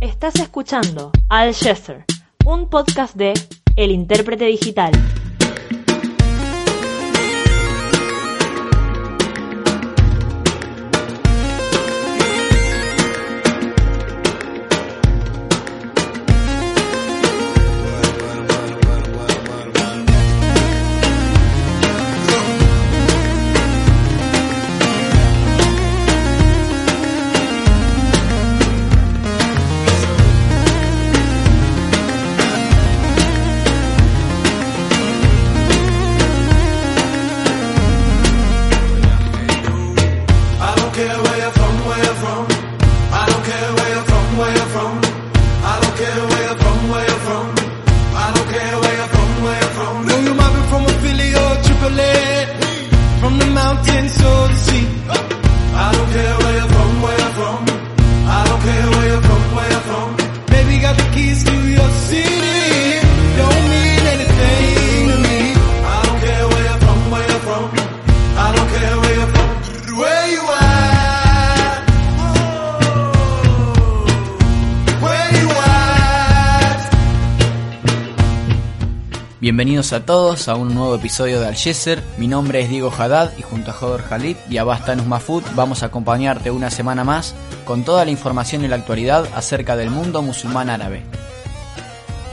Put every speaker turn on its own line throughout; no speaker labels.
Estás escuchando Al Chesser, un podcast de El Intérprete Digital.
A
todos a un nuevo episodio de Al Yeser. Mi nombre es Diego Haddad y junto a Joder Khalid y a Bastanus Mafut vamos a acompañarte una semana más con toda la información y la actualidad acerca del mundo musulmán árabe.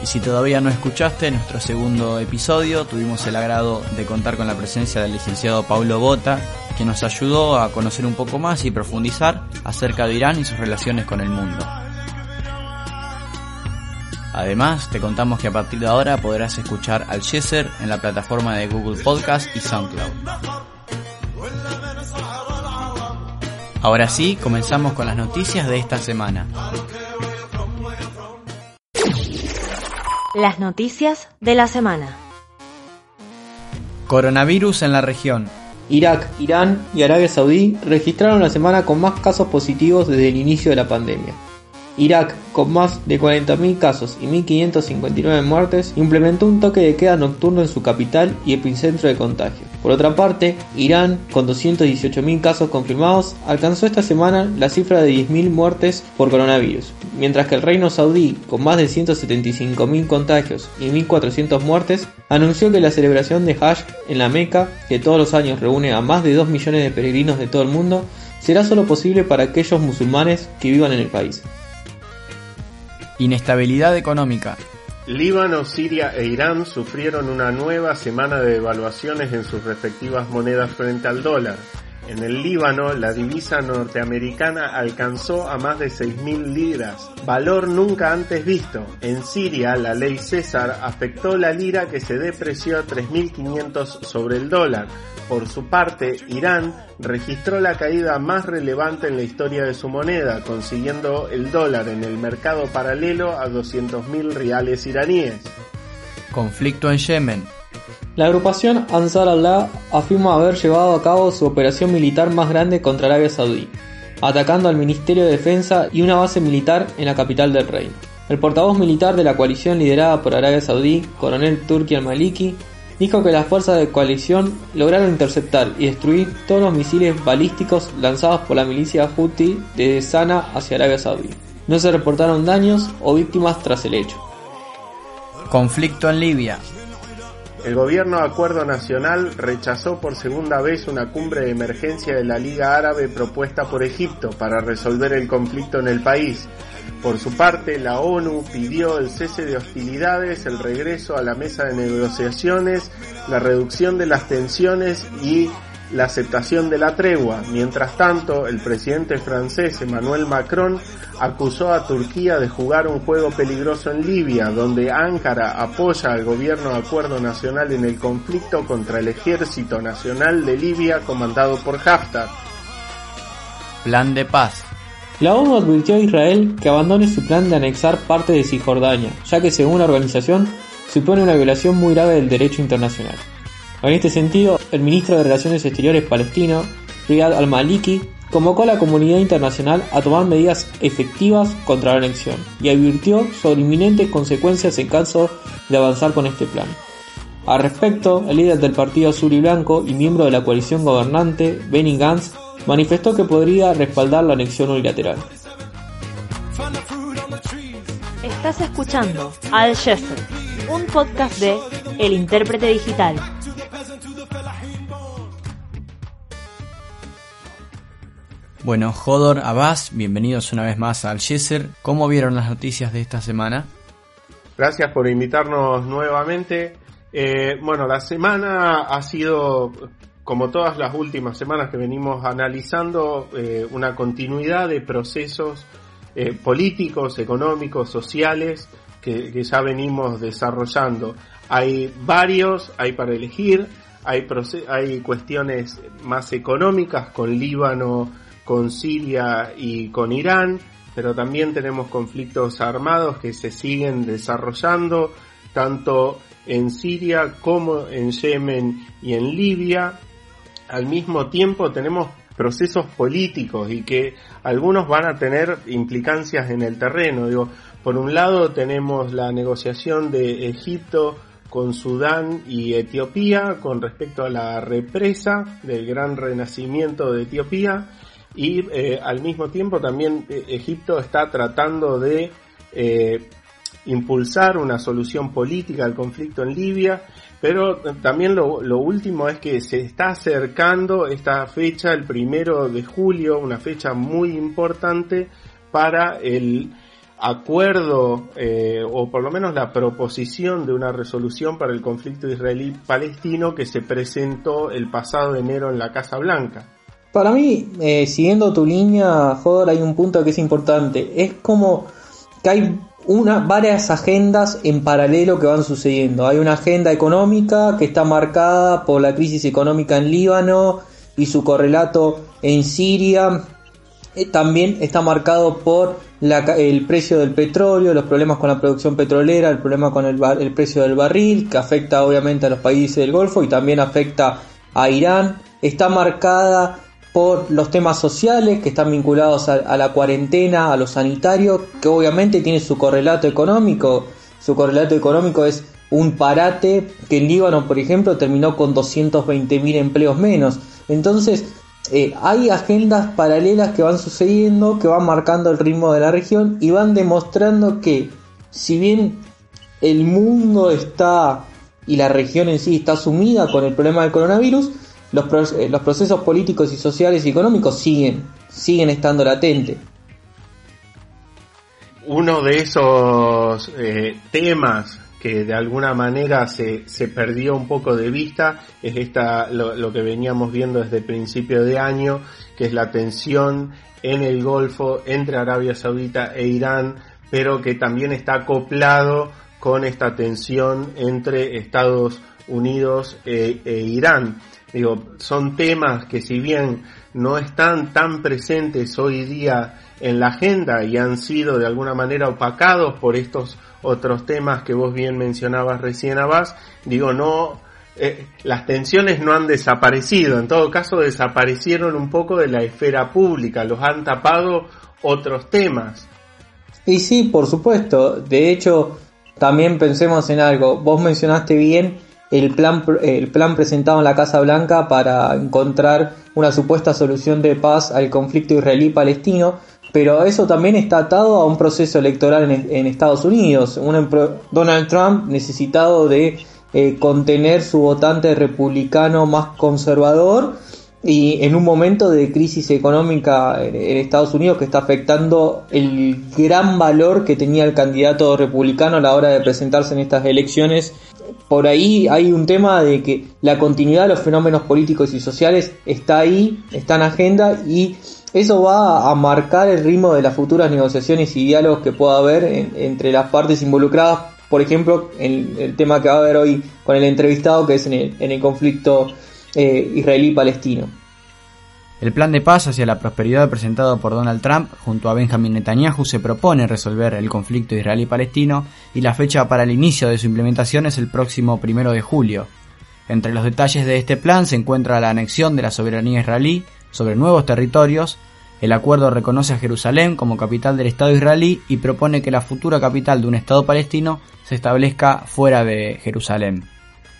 Y si todavía no escuchaste nuestro segundo episodio, tuvimos el agrado de contar con la presencia del licenciado Paulo Bota, que nos ayudó a conocer un poco más y profundizar acerca de Irán y sus relaciones con el mundo. Además, te contamos que a partir de ahora podrás escuchar al Yeser en la plataforma de Google Podcast y SoundCloud. Ahora sí, comenzamos con las noticias de esta semana.
Las noticias de la semana.
Coronavirus en la región.
Irak, Irán y Arabia Saudí registraron la semana con más casos positivos desde el inicio de la pandemia. Irak, con más de 40.000 casos y 1.559 muertes, implementó un toque de queda nocturno en su capital y epicentro de contagio. Por otra parte, Irán, con 218.000 casos confirmados, alcanzó esta semana la cifra de 10.000 muertes por coronavirus, mientras que el Reino Saudí, con más de 175.000 contagios y 1.400 muertes, anunció que la celebración de Hajj en la Meca, que todos los años reúne a más de 2 millones de peregrinos de todo el mundo, será solo posible para aquellos musulmanes que vivan en el país.
Inestabilidad económica.
Líbano, Siria e Irán sufrieron una nueva semana de devaluaciones en sus respectivas monedas frente al dólar. En el Líbano, la divisa norteamericana alcanzó a más de 6.000 liras, valor nunca antes visto. En Siria, la ley César afectó la lira que se depreció a 3.500 sobre el dólar. Por su parte, Irán registró la caída más relevante en la historia de su moneda, consiguiendo el dólar en el mercado paralelo a 200.000 reales iraníes.
Conflicto en Yemen.
La agrupación Ansar Allah afirma haber llevado a cabo su operación militar más grande contra Arabia Saudí, atacando al Ministerio de Defensa y una base militar en la capital del reino. El portavoz militar de la coalición liderada por Arabia Saudí, coronel Turki al-Maliki, dijo que las fuerzas de coalición lograron interceptar y destruir todos los misiles balísticos lanzados por la milicia Houthi desde Sana hacia Arabia Saudí. No se reportaron daños o víctimas tras el hecho.
Conflicto en Libia.
El gobierno de Acuerdo Nacional rechazó por segunda vez una cumbre de emergencia de la Liga Árabe propuesta por Egipto para resolver el conflicto en el país. Por su parte, la ONU pidió el cese de hostilidades, el regreso a la mesa de negociaciones, la reducción de las tensiones y la aceptación de la tregua. Mientras tanto, el presidente francés Emmanuel Macron acusó a Turquía de jugar un juego peligroso en Libia, donde Ankara apoya al gobierno de acuerdo nacional en el conflicto contra el ejército nacional de Libia comandado por Haftar.
Plan de paz.
La ONU advirtió a Israel que abandone su plan de anexar parte de Cisjordania, ya que según la organización supone una violación muy grave del derecho internacional. En este sentido, el ministro de Relaciones Exteriores palestino, Riyad al-Maliki, convocó a la comunidad internacional a tomar medidas efectivas contra la anexión y advirtió sobre inminentes consecuencias en caso de avanzar con este plan. Al respecto, el líder del Partido Azul y Blanco y miembro de la coalición gobernante, Benny Gantz, manifestó que podría respaldar la anexión unilateral.
Estás escuchando Al Chester, un podcast de El Intérprete Digital.
Bueno, Jodor, Abbas, bienvenidos una vez más al Yeser. ¿Cómo vieron las noticias de esta semana?
Gracias por invitarnos nuevamente. Eh, bueno, la semana ha sido, como todas las últimas semanas que venimos analizando, eh, una continuidad de procesos eh, políticos, económicos, sociales que, ya venimos desarrollando. Hay varios, hay para elegir, hay, hay cuestiones más económicas con Líbano, con Siria y con Irán, pero también tenemos conflictos armados que se siguen desarrollando, tanto en Siria como en Yemen y en Libia. Al mismo tiempo tenemos procesos políticos y que algunos van a tener implicancias en el terreno. Digo, por un lado tenemos la negociación de Egipto con Sudán y Etiopía con respecto a la represa del gran renacimiento de Etiopía y eh, al mismo tiempo también eh, Egipto está tratando de eh, impulsar una solución política al conflicto en Libia, pero también lo, último es que se está acercando esta fecha, el primero de julio, una fecha muy importante para el acuerdo o por lo menos la proposición de una resolución para el conflicto israelí-palestino que se presentó el pasado enero en la Casa Blanca.
Para mí, eh, siguiendo tu línea, Joder, hay un punto que es importante. Es como que hay una, varias agendas en paralelo que van sucediendo. Hay una agenda económica que está marcada por la crisis económica en Líbano y su correlato en Siria. Eh, también está marcado por la el precio del petróleo, los problemas con la producción petrolera, el problema con el, el precio del barril, que afecta obviamente a los países del Golfo y también afecta a Irán. Está marcada por los temas sociales que están vinculados a, la cuarentena, a lo sanitario, que obviamente tiene su correlato económico. Su correlato económico es un parate que en Líbano, por ejemplo, terminó con 220.000 empleos menos. Entonces, eh, hay agendas paralelas que van sucediendo, que van marcando el ritmo de la región y van demostrando que, si bien el mundo está y la región en sí está sumida con el problema del coronavirus, los, eh, los procesos políticos y sociales y económicos siguen, siguen estando latentes.
uno de esos eh, temas que de alguna manera se, se perdió un poco de vista es esta lo, que veníamos viendo desde principio de año que es la tensión en el Golfo entre Arabia Saudita e Irán pero que también está acoplado con esta tensión entre Estados Unidos e, e Irán digo son temas que si bien no están tan presentes hoy día en la agenda y han sido de alguna manera opacados por estos otros temas que vos bien mencionabas recién, Abbas, digo, no, eh, las tensiones no han desaparecido, en todo caso desaparecieron un poco de la esfera pública, los han tapado otros temas.
Y sí, por supuesto. De hecho, también pensemos en algo. Vos mencionaste bien el plan, el plan presentado en la Casa Blanca para encontrar una supuesta solución de paz al conflicto israelí-palestino, pero eso también está atado a un proceso electoral en, Estados Unidos. Un Donald Trump necesitado de eh, contener su votante republicano más conservador y en un momento de crisis económica en Estados Unidos que está afectando el gran valor que tenía el candidato republicano a la hora de presentarse en estas elecciones. Por ahí hay un tema de que la continuidad de los fenómenos políticos y sociales está ahí, está en agenda y eso va a marcar el ritmo de las futuras negociaciones y diálogos que pueda haber en- entre las partes involucradas. Por ejemplo, en el tema que va a haber hoy con el entrevistado que es en el, en el conflicto eh, israelí-palestino.
El plan de paz hacia la prosperidad presentado por Donald Trump junto a Benjamin Netanyahu se propone resolver el conflicto israelí-palestino y la fecha para el inicio de su implementación es el próximo primero de julio. Entre los detalles de este plan se encuentra la anexión de la soberanía israelí sobre nuevos territorios, el acuerdo reconoce a Jerusalén como capital del Estado israelí y propone que la futura capital de un Estado palestino se establezca fuera de Jerusalén.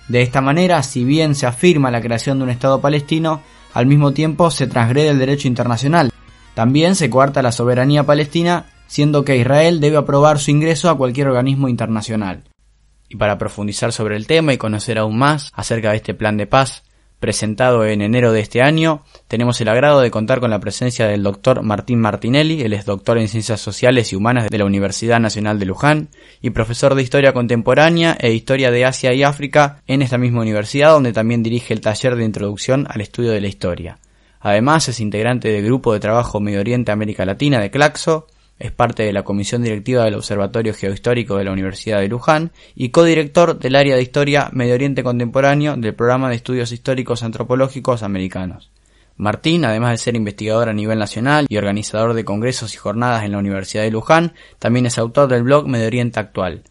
De esta manera, si bien se afirma la creación de un Estado palestino, al mismo tiempo se transgrede el derecho internacional. También se coarta la soberanía palestina siendo que Israel debe aprobar su ingreso a cualquier organismo internacional. Y para profundizar sobre el tema y conocer aún más acerca de este plan de paz, presentado en enero de este año, tenemos el agrado de contar con la presencia del doctor Martín Martinelli, él es doctor en Ciencias Sociales y Humanas de la Universidad Nacional de Luján y profesor de Historia Contemporánea e Historia de Asia y África en esta misma universidad donde también dirige el taller de introducción al estudio de la historia. Además es integrante del Grupo de Trabajo Medio Oriente América Latina de Claxo es parte de la comisión directiva del Observatorio Geohistórico de la Universidad de Luján y codirector del área de Historia Medio Oriente Contemporáneo del Programa de Estudios Históricos Antropológicos Americanos. Martín, además de ser investigador a nivel nacional y organizador de congresos y jornadas en la Universidad de Luján, también es autor del blog Medio Oriente Actual.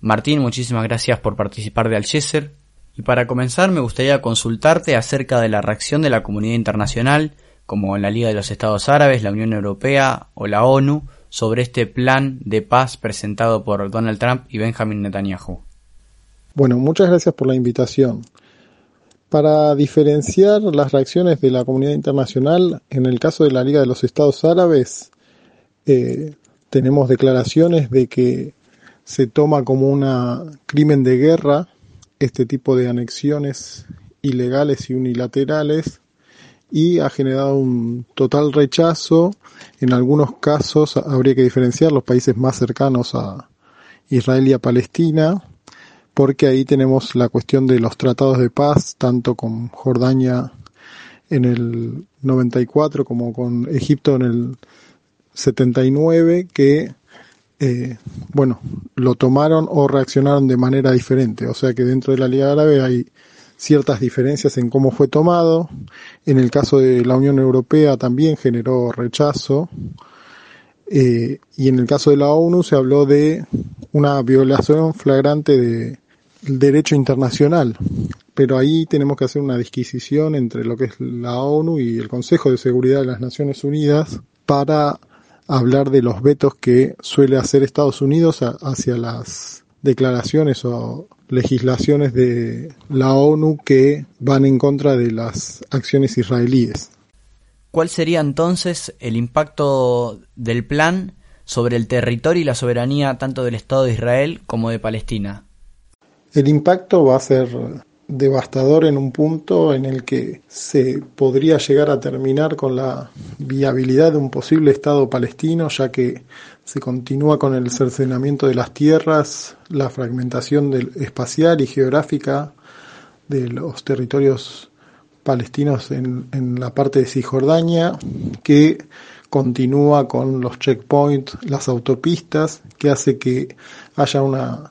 Martín, muchísimas gracias por participar de Algeser. Y para comenzar me gustaría consultarte acerca de la reacción de la comunidad internacional, como en la Liga de los Estados Árabes, la Unión Europea o la ONU, sobre este plan de paz presentado por Donald Trump y Benjamin Netanyahu.
Bueno, muchas gracias por la invitación. Para diferenciar las reacciones de la comunidad internacional, en el caso de la Liga de los Estados Árabes, eh, tenemos declaraciones de que se toma como un crimen de guerra este tipo de anexiones ilegales y unilaterales y ha generado un total rechazo. En algunos casos habría que diferenciar los países más cercanos a Israel y a Palestina, porque ahí tenemos la cuestión de los tratados de paz, tanto con Jordania en el 94 como con Egipto en el 79, que eh, bueno, lo tomaron o reaccionaron de manera diferente. O sea que dentro de la Liga Árabe hay ciertas diferencias en cómo fue tomado. En el caso de la Unión Europea también generó rechazo. Eh, y en el caso de la ONU se habló de una violación flagrante del derecho internacional. Pero ahí tenemos que hacer una disquisición entre lo que es la ONU y el Consejo de Seguridad de las Naciones Unidas para hablar de los vetos que suele hacer Estados Unidos hacia las declaraciones o legislaciones de la ONU que van en contra de las acciones israelíes.
¿Cuál sería entonces el impacto del plan sobre el territorio y la soberanía tanto del Estado de Israel como de Palestina?
El impacto va a ser devastador en un punto en el que se podría llegar a terminar con la viabilidad de un posible Estado palestino, ya que se continúa con el cercenamiento de las tierras, la fragmentación del, espacial y geográfica de los territorios palestinos en, en la parte de Cisjordania, que continúa con los checkpoints, las autopistas, que hace que haya una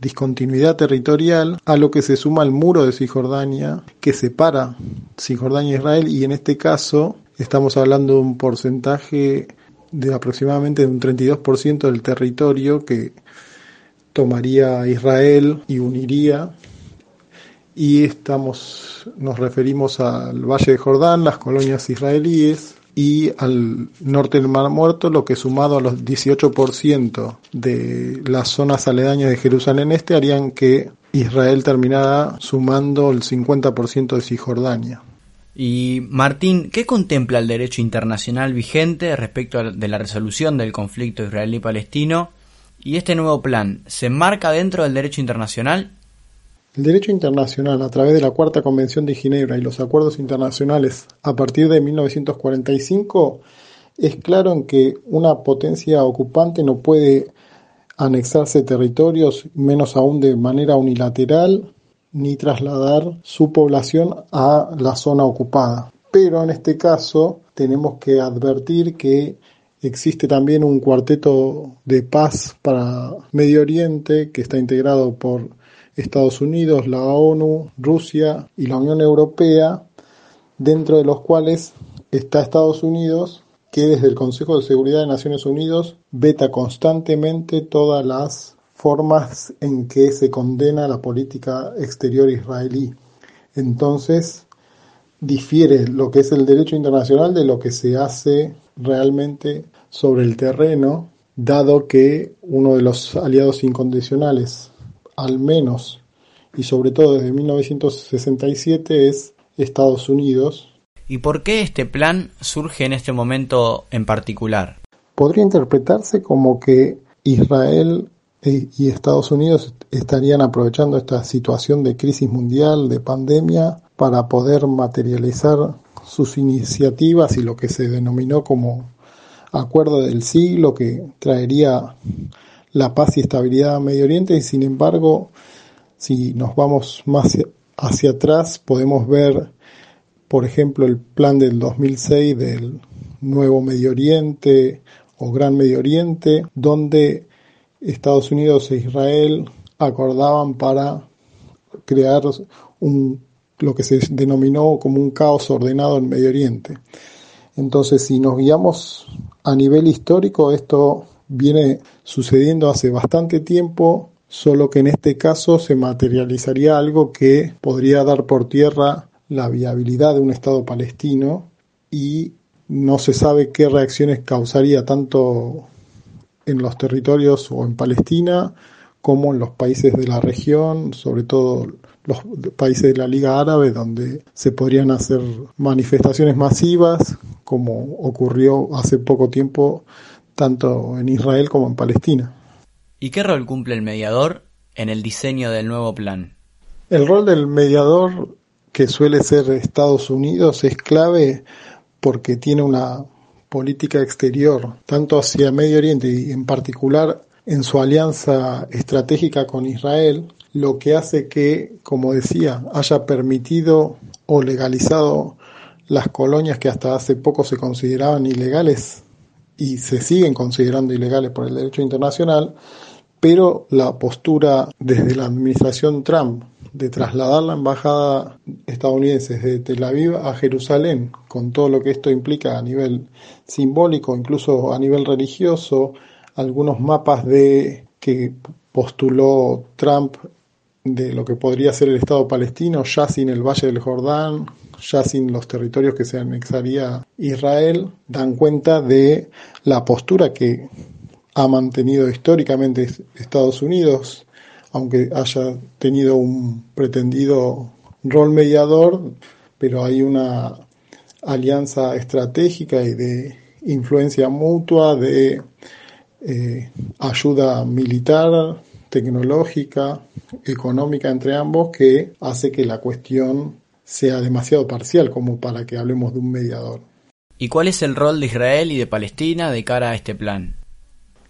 discontinuidad territorial, a lo que se suma el muro de Cisjordania, que separa Cisjordania e Israel, y en este caso estamos hablando de un porcentaje de aproximadamente un 32% del territorio que tomaría Israel y uniría y estamos nos referimos al Valle de Jordán, las colonias israelíes y al norte del Mar Muerto, lo que sumado a los 18% de las zonas aledañas de Jerusalén Este harían que Israel terminara sumando el 50% de Cisjordania.
Y Martín, ¿qué contempla el derecho internacional vigente respecto de la resolución del conflicto israelí-palestino? ¿Y este nuevo plan se enmarca dentro del derecho internacional?
El derecho internacional, a través de la Cuarta Convención de Ginebra y los acuerdos internacionales a partir de 1945, es claro en que una potencia ocupante no puede anexarse territorios, menos aún de manera unilateral, ni trasladar su población a la zona ocupada. Pero en este caso tenemos que advertir que existe también un cuarteto de paz para Medio Oriente que está integrado por Estados Unidos, la ONU, Rusia y la Unión Europea, dentro de los cuales está Estados Unidos, que desde el Consejo de Seguridad de Naciones Unidas veta constantemente todas las formas en que se condena la política exterior israelí. Entonces, difiere lo que es el derecho internacional de lo que se hace realmente sobre el terreno, dado que uno de los aliados incondicionales, al menos y sobre todo desde 1967, es Estados Unidos.
¿Y por qué este plan surge en este momento en particular?
podría interpretarse como que Israel y Estados Unidos estarían aprovechando esta situación de crisis mundial, de pandemia, para poder materializar sus iniciativas y lo que se denominó como acuerdo del siglo que traería la paz y estabilidad a Medio Oriente. Y sin embargo si nos vamos más hacia atrás podemos ver por ejemplo el plan del 2006 del nuevo Medio Oriente o Gran Medio Oriente donde Estados Unidos e Israel acordaban para crear un, lo que se denominó como un caos ordenado en Medio Oriente. Entonces, si nos guiamos a nivel histórico, esto viene sucediendo hace bastante tiempo, solo que en este caso se materializaría algo que podría dar por tierra la viabilidad de un Estado palestino y no se sabe qué reacciones causaría tanto en los territorios o en Palestina como en los países de la región, sobre todo los países de la Liga Árabe, donde se podrían hacer manifestaciones masivas, como ocurrió hace poco tiempo tanto en Israel como en Palestina.
¿Y qué rol cumple el mediador en el diseño del nuevo plan?
El rol del mediador, que suele ser Estados Unidos, es clave porque tiene una política exterior, tanto hacia Medio Oriente y en particular en su alianza estratégica con Israel, lo que hace que, como decía, haya permitido o legalizado las colonias que hasta hace poco se consideraban ilegales y se siguen considerando ilegales por el derecho internacional, pero la postura desde la administración Trump de trasladar la embajada estadounidense de Tel Aviv a Jerusalén, con todo lo que esto implica a nivel simbólico, incluso a nivel religioso, algunos mapas de que postuló Trump de lo que podría ser el Estado palestino, ya sin el Valle del Jordán, ya sin los territorios que se anexaría Israel, dan cuenta de la postura que ha mantenido históricamente Estados Unidos aunque haya tenido un pretendido rol mediador, pero hay una alianza estratégica y de influencia mutua, de eh, ayuda militar, tecnológica, económica entre ambos, que hace que la cuestión sea demasiado parcial como para que hablemos de un mediador.
¿Y cuál es el rol de Israel y de Palestina de cara a este plan?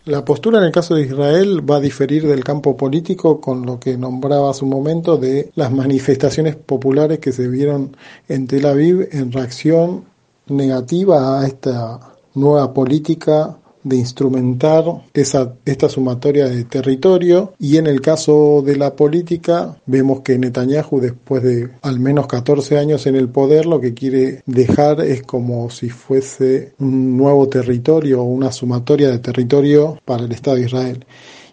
La postura en el caso de Israel va a diferir del campo político con lo que nombraba hace un momento de las manifestaciones populares que se vieron en Tel Aviv en reacción negativa a esta nueva política de instrumentar esa, esta sumatoria de territorio y en el caso de la política vemos que Netanyahu después de al menos 14 años en el poder lo que quiere dejar es como si fuese un nuevo territorio o una sumatoria de territorio para el Estado de Israel.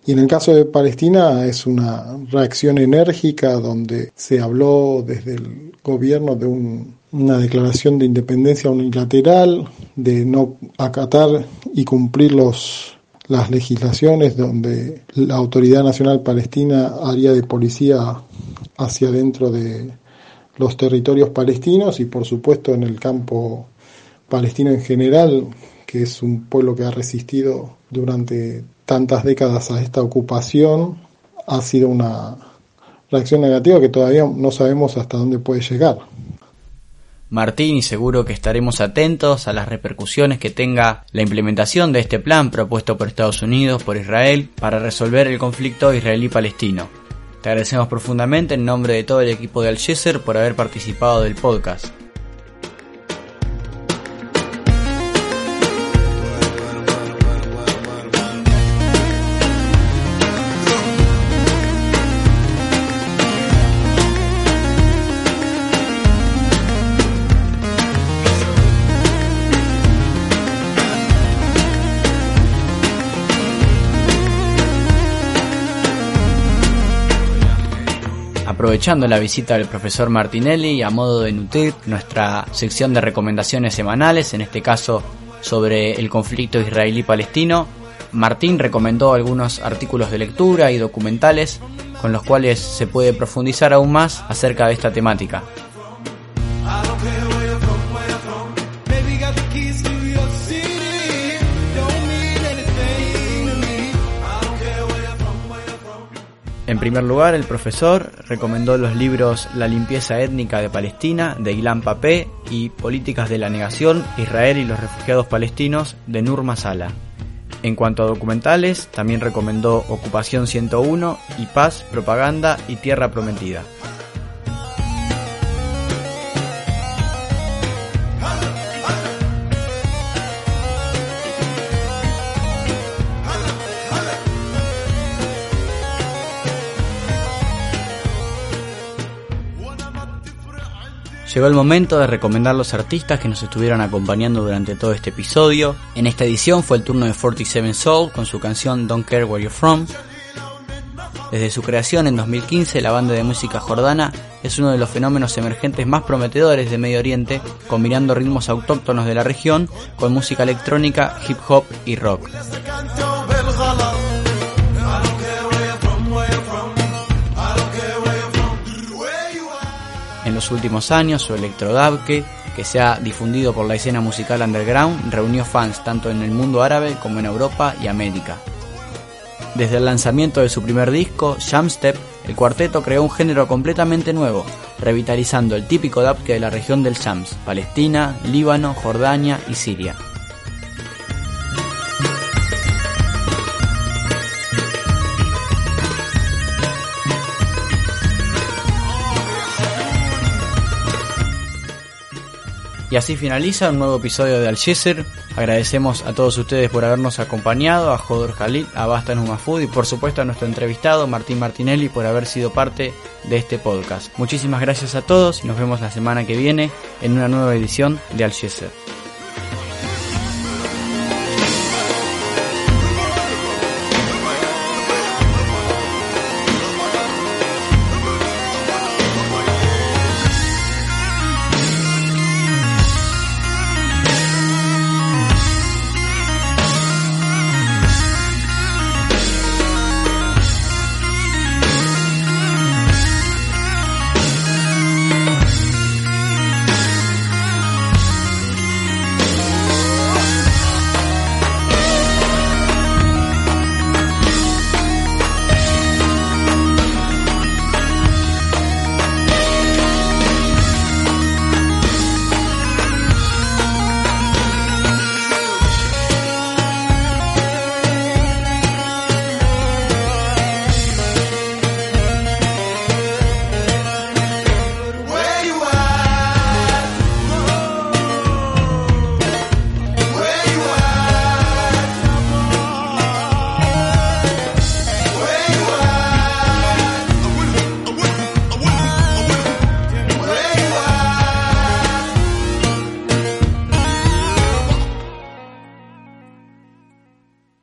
Y en el caso de Palestina es una reacción enérgica donde se habló desde el gobierno de un una declaración de independencia unilateral, de no acatar y cumplir los, las legislaciones donde la Autoridad Nacional Palestina haría de policía hacia dentro de los territorios palestinos y por supuesto en el campo palestino en general, que es un pueblo que ha resistido durante tantas décadas a esta ocupación, ha sido una reacción negativa que todavía no sabemos hasta dónde puede llegar.
Martín y seguro que estaremos atentos a las repercusiones que tenga la implementación de este plan propuesto por Estados Unidos, por Israel, para resolver el conflicto israelí-palestino. Te agradecemos profundamente en nombre de todo el equipo de Algeser por haber participado del podcast. Aprovechando la visita del profesor Martinelli a modo de nutrir nuestra sección de recomendaciones semanales, en este caso sobre el conflicto israelí-palestino, Martín recomendó algunos artículos de lectura y documentales con los cuales se puede profundizar aún más acerca de esta temática. En primer lugar, el profesor recomendó los libros La limpieza étnica de Palestina de Ilan Papé y Políticas de la negación, Israel y los refugiados palestinos de Nur Masala. En cuanto a documentales, también recomendó Ocupación 101 y Paz, Propaganda y Tierra Prometida. Llegó el momento de recomendar los artistas que nos estuvieron acompañando durante todo este episodio. En esta edición fue el turno de 47 Soul con su canción Don't Care Where You're From. Desde su creación en 2015, la banda de música jordana es uno de los fenómenos emergentes más prometedores de Medio Oriente, combinando ritmos autóctonos de la región con música electrónica, hip hop y rock. Los últimos años, su electrodabke, que se ha difundido por la escena musical underground, reunió fans tanto en el mundo árabe como en Europa y América. Desde el lanzamiento de su primer disco, Jamstep, el cuarteto creó un género completamente nuevo, revitalizando el típico dabke de la región del Shams, Palestina, Líbano, Jordania y Siria. Y así finaliza un nuevo episodio de Al Jazeera. Agradecemos a todos ustedes por habernos acompañado, a Jodor Khalid, a Basta Numa Food y por supuesto a nuestro entrevistado Martín Martinelli por haber sido parte de este podcast. Muchísimas gracias a todos y nos vemos la semana que viene en una nueva edición de Al Jazeera.